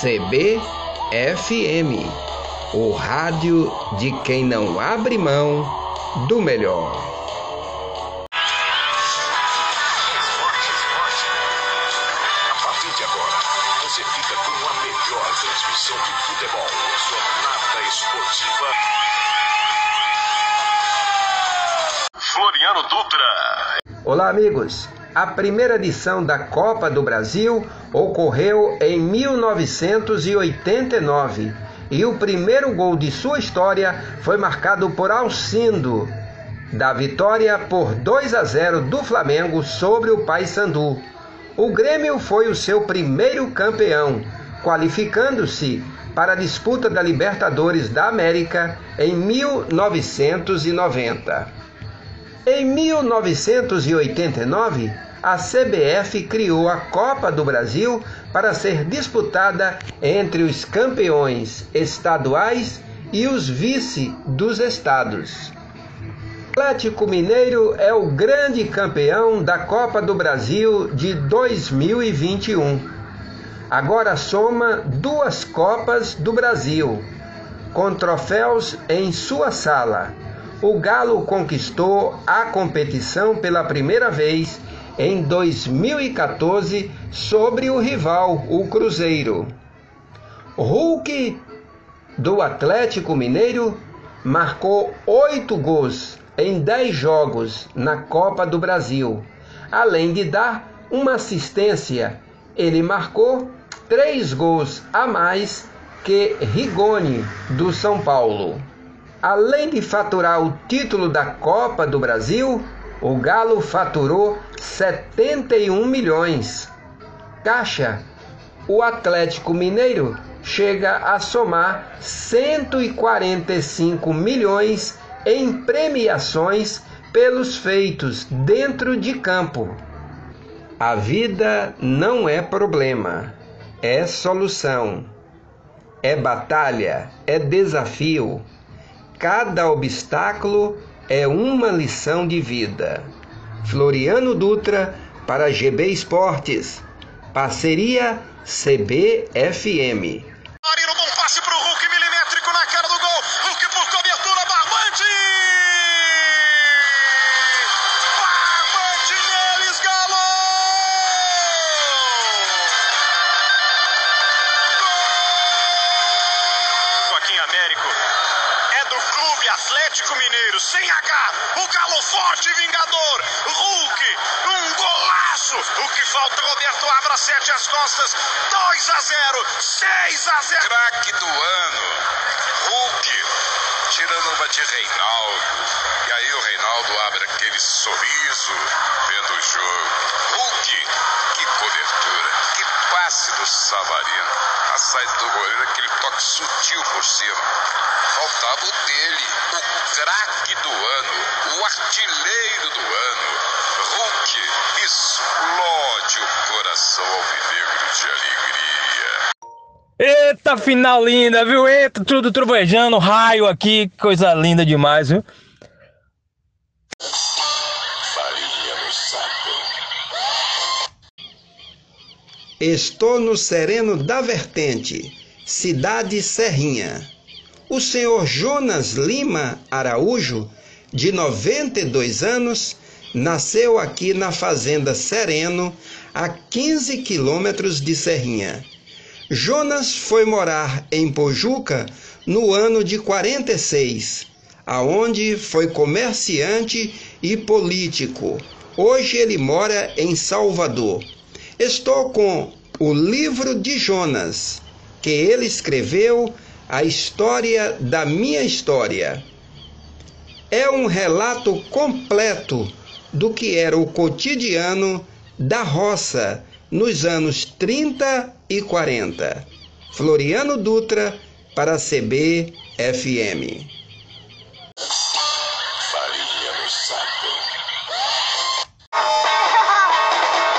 CBFM, o rádio de quem não abre mão do melhor. A partir de agora, você fica com a melhor transmissão de futebol. Jornada Esportiva. Floriano Dutra. Olá, amigos. A primeira edição da Copa do Brasil ocorreu em 1989 e o primeiro gol de sua história foi marcado por Alcindo, da vitória por 2 a 0 do Flamengo sobre o Paysandu. O Grêmio foi o seu primeiro campeão, qualificando-se para a disputa da Libertadores da América em 1990. Em 1989, a CBF criou a Copa do Brasil para ser disputada entre os campeões estaduais e os vice dos estados. O Atlético Mineiro é o grande campeão da Copa do Brasil de 2021. Agora soma duas Copas do Brasil, com troféus em sua sala. O Galo conquistou a competição pela primeira vez em 2014 sobre o rival, o Cruzeiro. Hulk do Atlético Mineiro marcou oito gols em dez jogos na Copa do Brasil, além de dar uma assistência. Ele marcou três gols a mais que Rigoni do São Paulo. Além de faturar o título da Copa do Brasil, o Galo faturou 71 milhões. Caixa, o Atlético Mineiro chega a somar 145 milhões em premiações pelos feitos dentro de campo. A vida não é problema, é solução. É batalha, é desafio. Cada obstáculo é uma lição de vida. Floriano Dutra para GB Esportes. Parceria CBFM. Marino, bom passe pro Hulk milimétrico na cara do gol. Hulk por cobertura, Barbante! Barbante neles, Galo! Gol! Américo Clube Atlético Mineiro, sem H. O Galo forte vingador. Hulk, um golaço. O que falta, Roberto Abra, sete as costas. 2 a 0, 6 a 0. craque do ano. Hulk, tirando uma de Reinaldo. E aí o Reinaldo abre aquele sorriso vendo o jogo. Hulk, que cobertura, que passe do Savarino. Saída do goleiro, aquele toque sutil por cima. Faltava o dele, o craque do ano, o artilheiro do ano. Hulk explode o coração alvinegro de alegria. Eita, final linda, viu? Eita, tudo trovejando, raio aqui, coisa linda demais, viu? Estou no Sereno da Vertente, cidade Serrinha. O senhor Jonas Lima Araújo, de 92 anos, nasceu aqui na Fazenda Sereno, a 15 quilômetros de Serrinha. Jonas foi morar em Pojuca no ano de 46, aonde foi comerciante e político. Hoje ele mora em Salvador. Estou com o livro de Jonas, que ele escreveu a história da minha história. É um relato completo do que era o cotidiano da roça nos anos 30 e 40. Floriano Dutra para CBFM.